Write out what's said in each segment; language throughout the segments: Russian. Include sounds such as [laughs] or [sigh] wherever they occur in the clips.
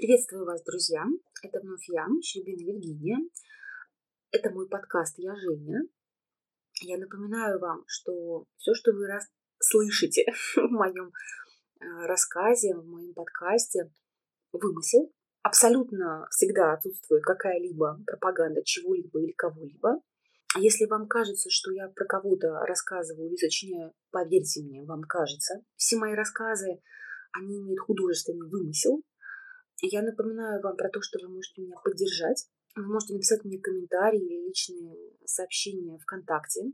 Приветствую вас, друзья! Это вновь я, Щербина Евгения. Это мой подкаст «Я Женя». Я напоминаю вам, что все, что вы раз слышите [laughs] в моем э, рассказе, в моем подкасте, вымысел. Абсолютно всегда отсутствует какая-либо пропаганда чего-либо или кого-либо. Если вам кажется, что я про кого-то рассказываю или сочиняю, поверьте мне, вам кажется. Все мои рассказы, они имеют художественный вымысел. Я напоминаю вам про то, что вы можете меня поддержать. Вы можете написать мне комментарии или личные сообщения ВКонтакте.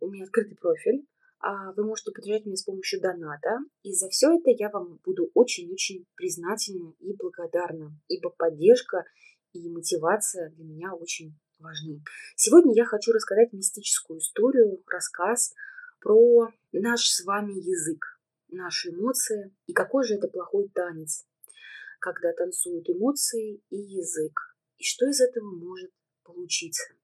У меня открытый профиль. А вы можете поддержать меня с помощью доната. И за все это я вам буду очень-очень признательна и благодарна, ибо поддержка и мотивация для меня очень важны. Сегодня я хочу рассказать мистическую историю, рассказ про наш с вами язык, наши эмоции и какой же это плохой танец, когда танцуют эмоции и язык, и что из этого может получиться.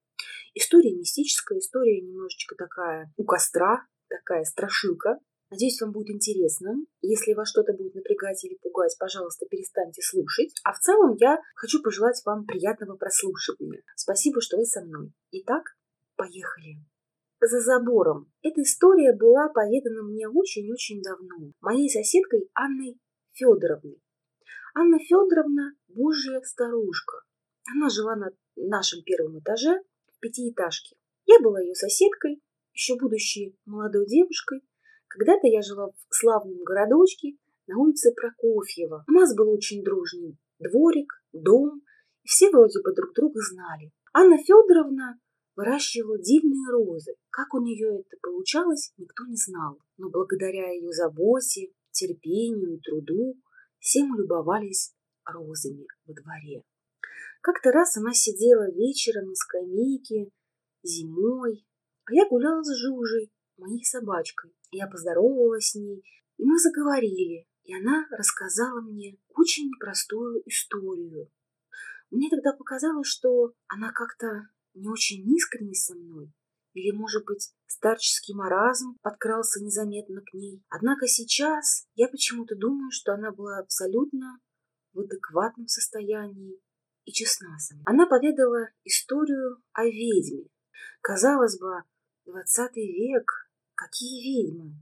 История мистическая, история немножечко такая у костра, такая страшилка, Надеюсь, вам будет интересно. Если вас что-то будет напрягать или пугать, пожалуйста, перестаньте слушать. А в целом я хочу пожелать вам приятного прослушивания. Спасибо, что вы со мной. Итак, поехали. За забором. Эта история была поведана мне очень-очень давно. Моей соседкой Анной Федоровной. Анна Федоровна – божья старушка. Она жила на нашем первом этаже в пятиэтажке. Я была ее соседкой, еще будущей молодой девушкой – когда-то я жила в славном городочке на улице Прокофьева. У нас был очень дружный дворик, дом, и все вроде бы друг друга знали. Анна Федоровна выращивала дивные розы. Как у нее это получалось, никто не знал. Но благодаря ее заботе, терпению и труду все мы любовались розами во дворе. Как-то раз она сидела вечером на скамейке зимой, а я гуляла с Жужей, моей собачкой. Я поздоровалась с ней, и мы заговорили, и она рассказала мне очень непростую историю. Мне тогда показалось, что она как-то не очень искренне со мной, или, может быть, старческий маразм подкрался незаметно к ней. Однако сейчас я почему-то думаю, что она была абсолютно в адекватном состоянии и честна со мной. Она поведала историю о ведьме. Казалось бы, двадцатый век, Какие ведьмы?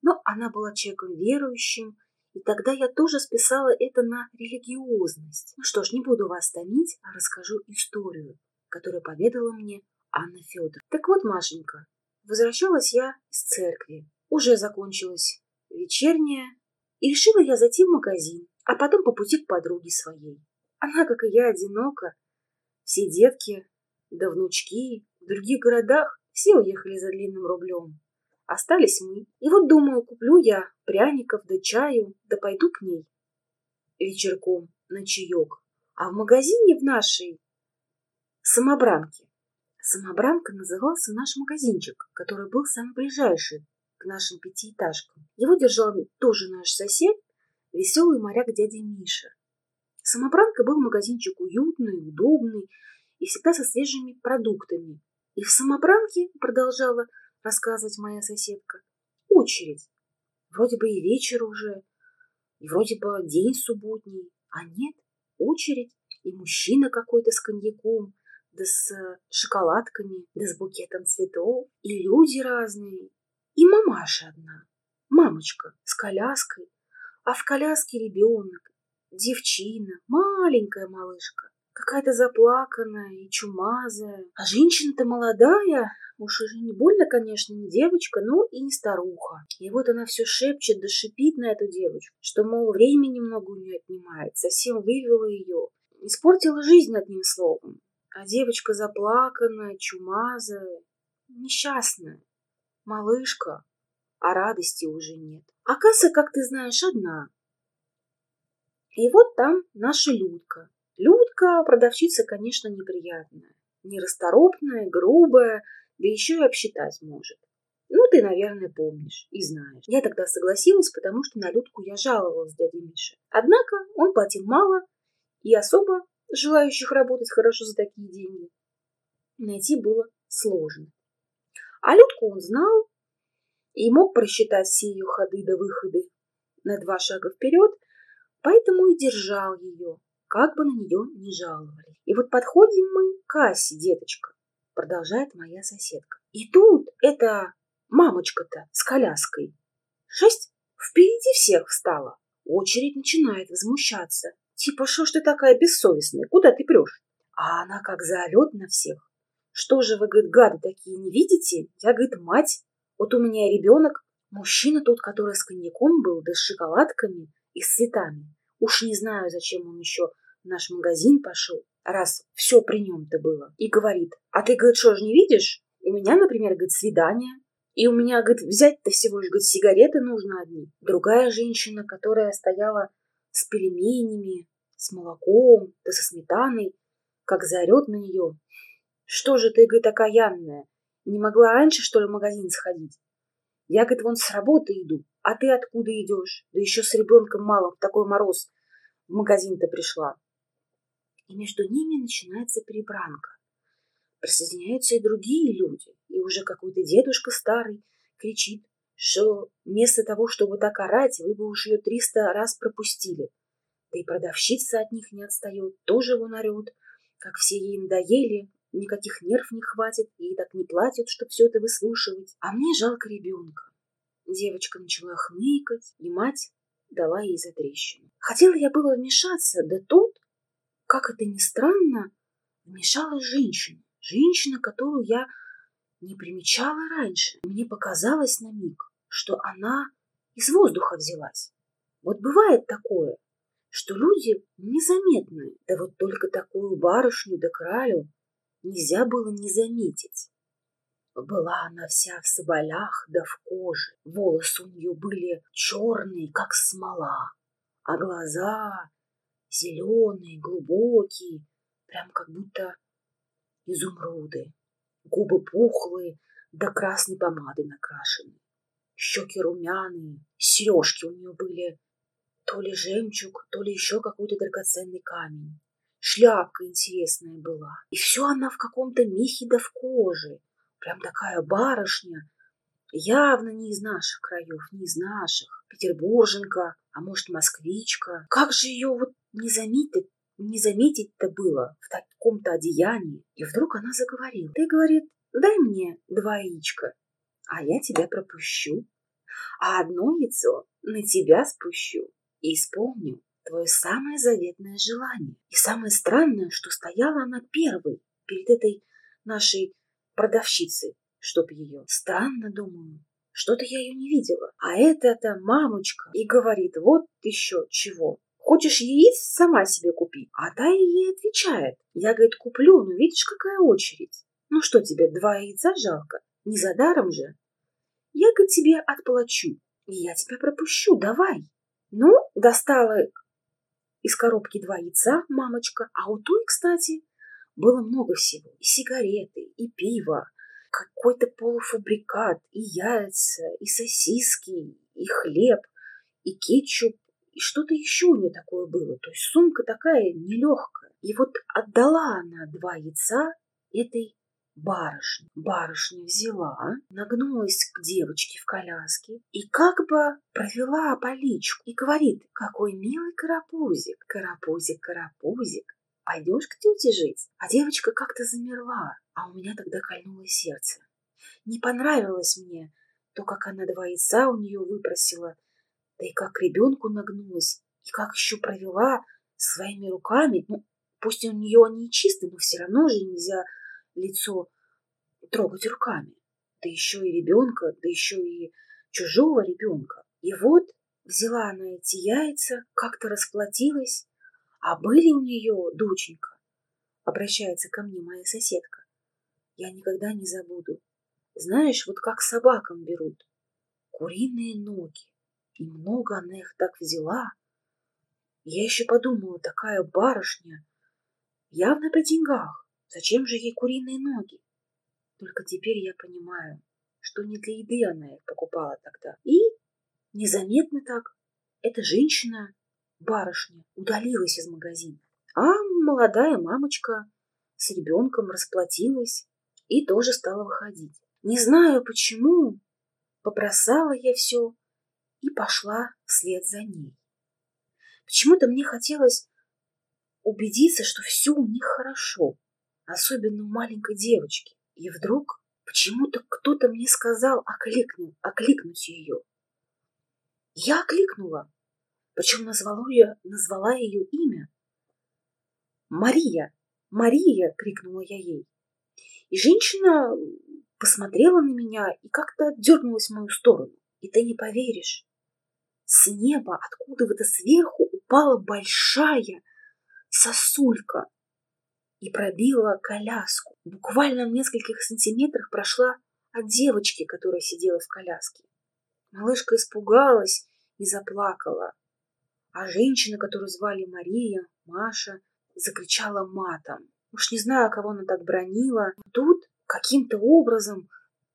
Но она была человеком верующим, и тогда я тоже списала это на религиозность. Ну что ж, не буду вас томить, а расскажу историю, которую поведала мне Анна Федор. Так вот, Машенька, возвращалась я из церкви. Уже закончилась вечерняя, и решила я зайти в магазин, а потом по пути к подруге своей. Она, как и я, одинока. Все детки, да внучки в других городах все уехали за длинным рублем. Остались мы. И вот думаю, куплю я пряников да чаю, да пойду к ней вечерком на чаек. А в магазине в нашей самобранке. Самобранка назывался наш магазинчик, который был самый ближайший к нашим пятиэтажкам. Его держал тоже наш сосед, веселый моряк дядя Миша. Самобранка был магазинчик уютный, удобный и всегда со свежими продуктами. И в самобранке, продолжала рассказывать моя соседка. Очередь. Вроде бы и вечер уже, и вроде бы день субботний, а нет, очередь, и мужчина какой-то с коньяком, да с шоколадками, да с букетом цветов, и люди разные, и мамаша одна, мамочка с коляской, а в коляске ребенок, девчина, маленькая малышка, какая-то заплаканная и чумазая. А женщина-то молодая, уж уже не больно, конечно, не девочка, но и не старуха. И вот она все шепчет да шипит на эту девочку, что, мол, время немного у нее отнимает, совсем вывела ее, испортила жизнь одним словом. А девочка заплаканная, чумазая, несчастная, малышка, а радости уже нет. А касса, как ты знаешь, одна. И вот там наша Людка, Людка продавщица, конечно, неприятная. Нерасторопная, грубая, да еще и обсчитать может. Ну, ты, наверное, помнишь и знаешь. Я тогда согласилась, потому что на Людку я жаловалась дяде Мише. Однако он платил мало, и особо желающих работать хорошо за такие деньги найти было сложно. А Людку он знал и мог просчитать все ее ходы до выходы на два шага вперед, поэтому и держал ее, как бы на нее не жаловали. И вот подходим мы к кассе, деточка, продолжает моя соседка. И тут эта мамочка-то с коляской. Шесть впереди всех встала. Очередь начинает возмущаться. Типа, что ж ты такая бессовестная? Куда ты прешь? А она как заорет на всех. Что же вы, говорит, гады такие не видите? Я, говорит, мать. Вот у меня ребенок. Мужчина тот, который с коньяком был, да с шоколадками и с цветами. Уж не знаю, зачем он еще в наш магазин пошел, раз все при нем-то было. И говорит, а ты, говорит, что ж не видишь? У меня, например, говорит, свидание. И у меня, говорит, взять-то всего лишь, говорит, сигареты нужно одни. Другая женщина, которая стояла с пельменями, с молоком, да со сметаной, как заорет на нее. Что же ты, говорит, окаянная? Не могла раньше, что ли, в магазин сходить? Я, говорит, вон с работы иду, а ты откуда идешь? Да еще с ребенком малым в такой мороз в магазин-то пришла. И между ними начинается перебранка. Присоединяются и другие люди, и уже какой-то дедушка старый кричит, что вместо того, чтобы так орать, вы бы уж ее триста раз пропустили. Да и продавщица от них не отстает, тоже вон орет, как все ей надоели, никаких нерв не хватит, и так не платят, чтобы все это выслушивать. А мне жалко ребенка. Девочка начала хныкать, и мать дала ей за трещину. Хотела я было вмешаться, да тут, как это ни странно, вмешалась женщина. Женщина, которую я не примечала раньше. Мне показалось на миг, что она из воздуха взялась. Вот бывает такое, что люди незаметны. Да вот только такую барышню да кралю нельзя было не заметить. Была она вся в соболях да в коже. Волосы у нее были черные, как смола, а глаза зеленые, глубокие, прям как будто изумруды. Губы пухлые, да красной помадой накрашены. Щеки румяные, сережки у нее были то ли жемчуг, то ли еще какой-то драгоценный камень. Шляпка интересная была. И все она в каком-то мехе да в коже. Прям такая барышня. Явно не из наших краев, не из наших. Петербурженка, а может, москвичка. Как же ее вот не заметить, не заметить-то было в таком-то одеянии. И вдруг она заговорила. Ты, говорит, дай мне два яичка, а я тебя пропущу. А одно яйцо на тебя спущу и исполню твое самое заветное желание. И самое странное, что стояла она первой перед этой нашей продавщицей, чтоб ее. Странно, думаю, что-то я ее не видела. А это-то мамочка и говорит, вот еще чего. Хочешь яиц, сама себе купи. А та ей отвечает. Я, говорит, куплю, но видишь, какая очередь. Ну что тебе, два яйца жалко? Не за даром же. Я, говорит, тебе отплачу. И я тебя пропущу, давай. Ну, достала из коробки два яйца мамочка, а у той, кстати, было много всего. И сигареты, и пиво, какой-то полуфабрикат, и яйца, и сосиски, и хлеб, и кетчуп, и что-то еще у нее такое было. То есть сумка такая нелегкая. И вот отдала она два яйца этой барышне. Барышня взяла, нагнулась к девочке в коляске и как бы провела по личку и говорит, какой милый карапузик, карапузик, карапузик, пойдешь к тете жить? А девочка как-то замерла, а у меня тогда кольнуло сердце. Не понравилось мне то, как она два яйца у нее выпросила, да и как ребенку нагнулась, и как еще провела своими руками. Ну, пусть у нее они чистые, но все равно же нельзя лицо трогать руками. Да еще и ребенка, да еще и чужого ребенка. И вот взяла она эти яйца, как-то расплатилась, а были у нее, доченька, обращается ко мне моя соседка, я никогда не забуду. Знаешь, вот как собакам берут куриные ноги, и много она их так взяла. Я еще подумала, такая барышня, явно при деньгах. Зачем же ей куриные ноги? Только теперь я понимаю, что не для еды она их покупала тогда. И незаметно так эта женщина, барышня, удалилась из магазина. А молодая мамочка с ребенком расплатилась и тоже стала выходить. Не знаю почему, побросала я все и пошла вслед за ней. Почему-то мне хотелось убедиться, что все у них хорошо, особенно у маленькой девочки. И вдруг почему-то кто-то мне сказал окликнул, окликнуть ее. Я окликнула, причем назвала ее, назвала ее имя. «Мария! Мария!» — крикнула я ей. И женщина посмотрела на меня и как-то дернулась в мою сторону. И ты не поверишь, с неба откуда-то сверху упала большая сосулька и пробила коляску. Буквально в нескольких сантиметрах прошла от девочки, которая сидела в коляске. Малышка испугалась и заплакала, а женщина, которую звали Мария, Маша, закричала матом. Уж не знаю, кого она так бронила. Тут каким-то образом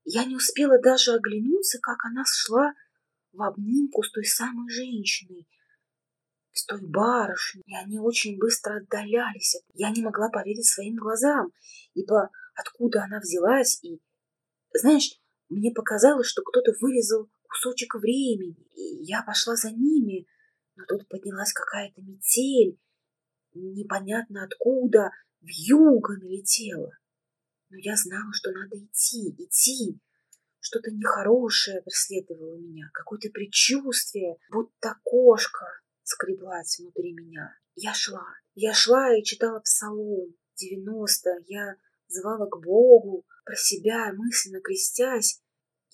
я не успела даже оглянуться, как она шла в обнимку с той самой женщиной, с той барышней, и они очень быстро отдалялись. Я не могла поверить своим глазам, ибо откуда она взялась, и, знаешь, мне показалось, что кто-то вырезал кусочек времени, и я пошла за ними, но тут поднялась какая-то метель, непонятно откуда, в юго налетела. Но я знала, что надо идти, идти. Что-то нехорошее преследовало меня, какое-то предчувствие, будто кошка скреблась внутри меня. Я шла, я шла и читала псалом 90, я звала к Богу, про себя, мысленно крестясь.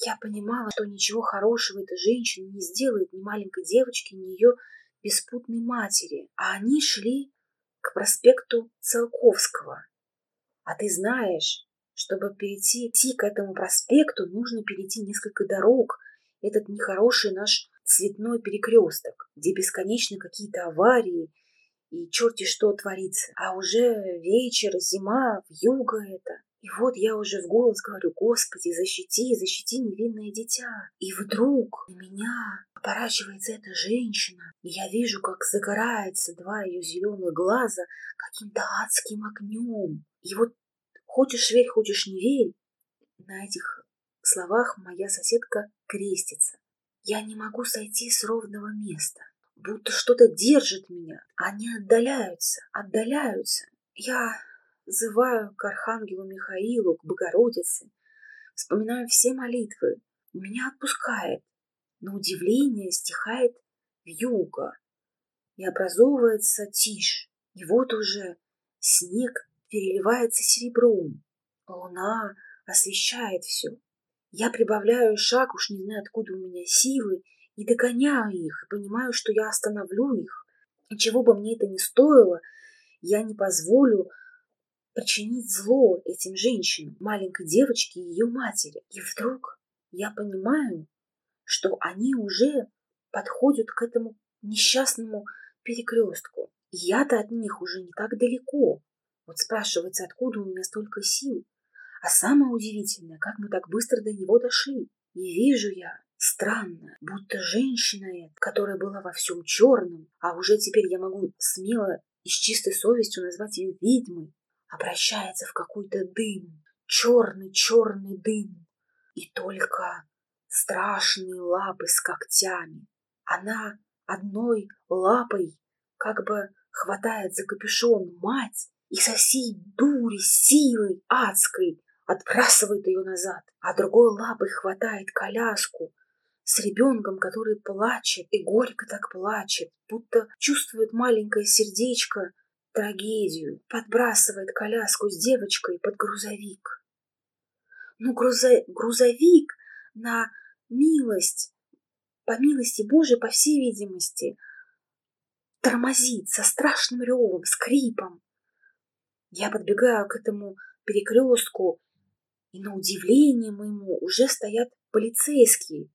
Я понимала, что ничего хорошего эта женщина не сделает ни маленькой девочке, ни ее беспутной матери. А они шли к проспекту Целковского. А ты знаешь, чтобы перейти к этому проспекту, нужно перейти несколько дорог. Этот нехороший наш цветной перекресток, где бесконечно какие-то аварии и черти что творится. А уже вечер, зима, в юго это. И вот я уже в голос говорю, Господи, защити, защити невинное дитя. И вдруг на меня оборачивается эта женщина, и я вижу, как загорается два ее зеленых глаза каким-то адским огнем. И вот хочешь верь, хочешь не верь, на этих словах моя соседка крестится. Я не могу сойти с ровного места, будто что-то держит меня. Они отдаляются, отдаляются. Я взываю к Архангелу Михаилу, к Богородице, вспоминаю все молитвы. Меня отпускает. На удивление стихает вьюга, и образовывается тишь. И вот уже снег переливается серебром. Луна освещает все. Я прибавляю шаг, уж не знаю, откуда у меня силы, и догоняю их, и понимаю, что я остановлю их. И чего бы мне это ни стоило, я не позволю причинить зло этим женщинам, маленькой девочке и ее матери. И вдруг я понимаю, что они уже подходят к этому несчастному перекрестку. Я-то от них уже не так далеко. Вот спрашивается, откуда у меня столько сил. А самое удивительное, как мы так быстро до него дошли. И вижу я, странно, будто женщина эта, которая была во всем черном, а уже теперь я могу смело и с чистой совестью назвать ее ведьмой, обращается в какой-то дым, черный-черный дым. И только страшные лапы с когтями. Она одной лапой как бы хватает за капюшон мать и со всей дури, силой адской отбрасывает ее назад, а другой лапой хватает коляску с ребенком, который плачет и горько так плачет, будто чувствует маленькое сердечко трагедию, подбрасывает коляску с девочкой под грузовик. Ну, грузо... грузовик на милость, по милости Божией, по всей видимости, тормозит со страшным ревом, скрипом. Я подбегаю к этому перекрестку и на удивление моему уже стоят полицейские.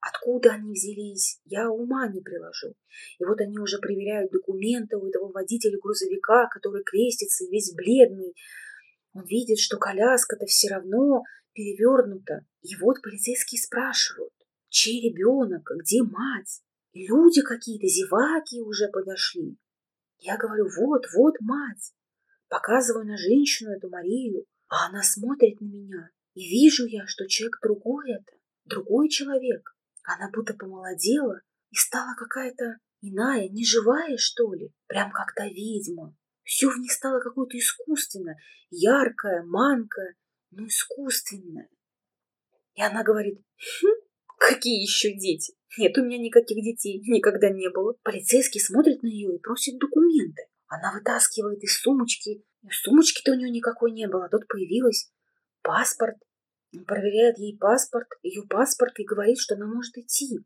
Откуда они взялись, я ума не приложу. И вот они уже проверяют документы у этого водителя грузовика, который крестится и весь бледный. Он видит, что коляска-то все равно перевернута. И вот полицейские спрашивают, чей ребенок, где мать? И люди какие-то, зеваки уже подошли. Я говорю, вот, вот мать. Показываю на женщину эту Марию. А она смотрит на меня, и вижу я, что человек другой это, другой человек. Она будто помолодела и стала какая-то иная, неживая, что ли? Прям как то ведьма. Все в ней стало какое-то искусственное, яркое, манкое, но искусственное. И она говорит, хм, какие еще дети? Нет у меня никаких детей, никогда не было. Полицейский смотрит на нее и просит документы. Она вытаскивает из сумочки. Сумочки-то у нее никакой не было, а тут появилась паспорт. Он проверяет ей паспорт, ее паспорт, и говорит, что она может идти.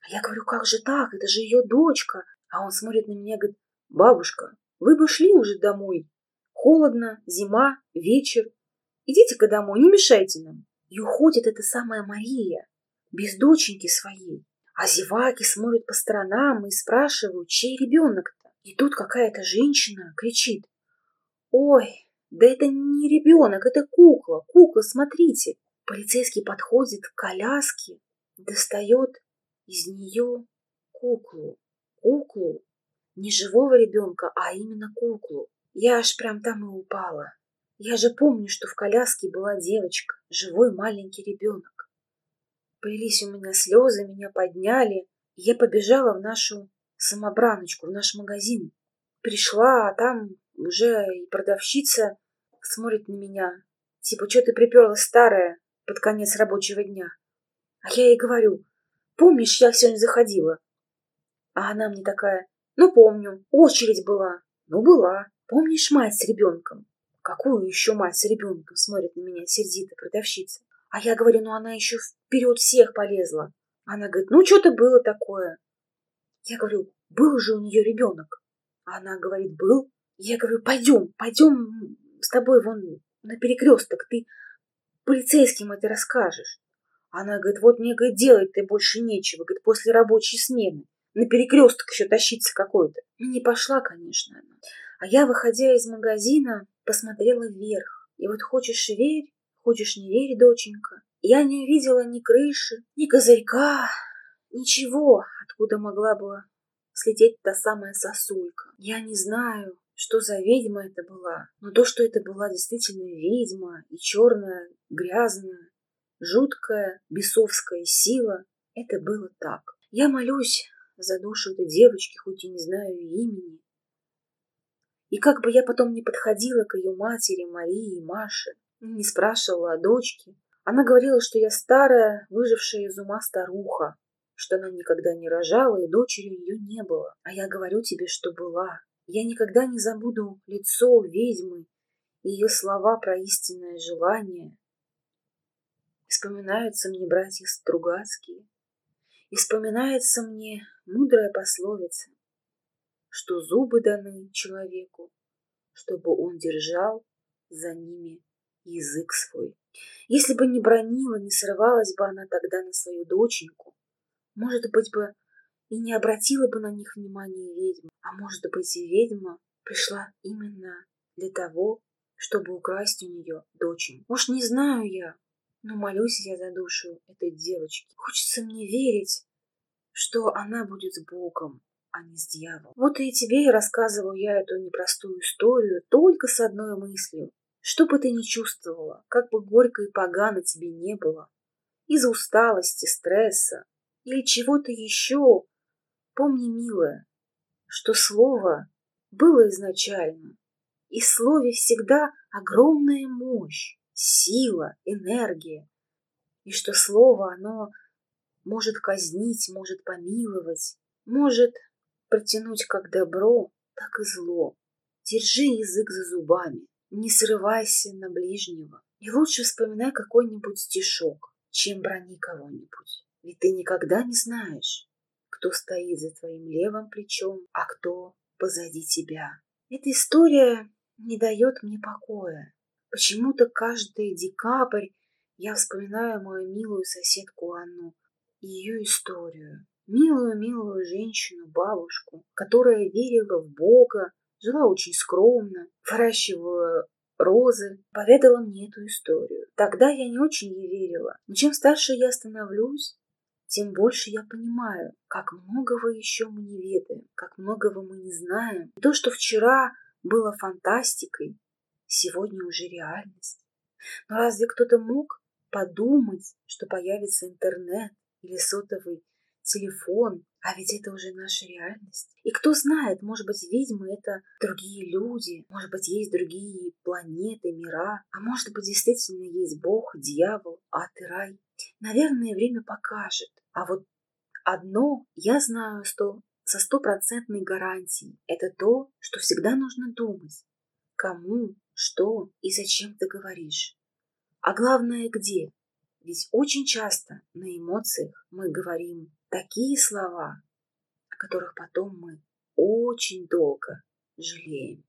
А я говорю, как же так? Это же ее дочка. А он смотрит на меня и говорит, бабушка, вы бы шли уже домой. Холодно, зима, вечер. Идите-ка домой, не мешайте нам. И уходит эта самая Мария, без доченьки своей. А зеваки смотрят по сторонам и спрашивают, чей ребенок-то. И тут какая-то женщина кричит. Ой, да это не ребенок, это кукла. Кукла, смотрите. Полицейский подходит к коляске, достает из нее куклу. Куклу. Не живого ребенка, а именно куклу. Я аж прям там и упала. Я же помню, что в коляске была девочка, живой маленький ребенок. Полились у меня слезы, меня подняли, и я побежала в нашу самобраночку, в наш магазин. Пришла, а там уже и продавщица смотрит на меня. Типа, что ты приперлась старая под конец рабочего дня? А я ей говорю, помнишь, я сегодня заходила? А она мне такая, ну помню, очередь была. Ну была. Помнишь мать с ребенком? Какую еще мать с ребенком смотрит на меня сердито продавщица? А я говорю, ну она еще вперед всех полезла. Она говорит, ну что-то было такое. Я говорю, был же у нее ребенок. А она говорит, был. Я говорю, пойдем, пойдем с тобой вон на перекресток, ты полицейским это расскажешь. Она говорит, вот мне, говорит, делать ты больше нечего, говорит, после рабочей смены. На перекресток еще тащиться какой-то. Не пошла, конечно, она. А я, выходя из магазина, посмотрела вверх. И вот хочешь верь, хочешь не верь, доченька, я не увидела ни крыши, ни козырька, ничего, откуда могла бы слететь та самая сосулька. Я не знаю, что за ведьма это была, но то, что это была действительно ведьма и черная, грязная, жуткая, бесовская сила, это было так. Я молюсь за душу этой девочки, хоть и не знаю ее имени. И как бы я потом не подходила к ее матери Марии и Маше, не спрашивала о дочке, она говорила, что я старая, выжившая из ума старуха, что она никогда не рожала и дочери у нее не было. А я говорю тебе, что была. Я никогда не забуду лицо ведьмы и ее слова про истинное желание. Вспоминаются мне братья Стругацкие, и вспоминается мне мудрая пословица, что зубы даны человеку, чтобы он держал за ними язык свой. Если бы не бронила, не срывалась бы она тогда на свою доченьку, может быть бы и не обратила бы на них внимания ведьма, а может быть и ведьма пришла именно для того, чтобы украсть у нее доченьку. Уж не знаю я, но молюсь я за душу этой девочки. Хочется мне верить, что она будет с Богом, а не с дьяволом. Вот и тебе и рассказываю я эту непростую историю только с одной мыслью. Что бы ты ни чувствовала, как бы горько и погано тебе не было, из-за усталости, стресса или чего-то еще, помни, милая, что слово было изначально, и в слове всегда огромная мощь, сила, энергия, и что слово, оно может казнить, может помиловать, может протянуть как добро, так и зло. Держи язык за зубами, не срывайся на ближнего. И лучше вспоминай какой-нибудь стишок, чем брони кого-нибудь. Ведь ты никогда не знаешь, кто стоит за твоим левым плечом, а кто позади тебя. Эта история не дает мне покоя. Почему-то каждый декабрь я вспоминаю мою милую соседку Анну ее историю. Милую-милую женщину, бабушку, которая верила в Бога, жила очень скромно, выращивала розы, поведала мне эту историю. Тогда я не очень ей верила, но чем старше я становлюсь, тем больше я понимаю, как многого еще мы не ведаем, как многого мы не знаем. То, что вчера было фантастикой, сегодня уже реальность. Но разве кто-то мог подумать, что появится интернет или сотовый телефон, А ведь это уже наша реальность. И кто знает, может быть, ведьмы — это другие люди, может быть, есть другие планеты, мира, а может быть, действительно есть Бог, дьявол, ад и рай. Наверное, время покажет. А вот одно я знаю сто, со стопроцентной гарантией. Это то, что всегда нужно думать. Кому, что и зачем ты говоришь. А главное, где. Ведь очень часто на эмоциях мы говорим такие слова, о которых потом мы очень долго жалеем.